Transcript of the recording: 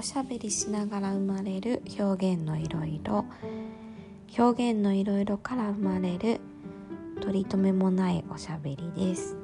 おしゃべりしながら生まれる表現のいろいろ表現のいろいろから生まれる取り留めもないおしゃべりです。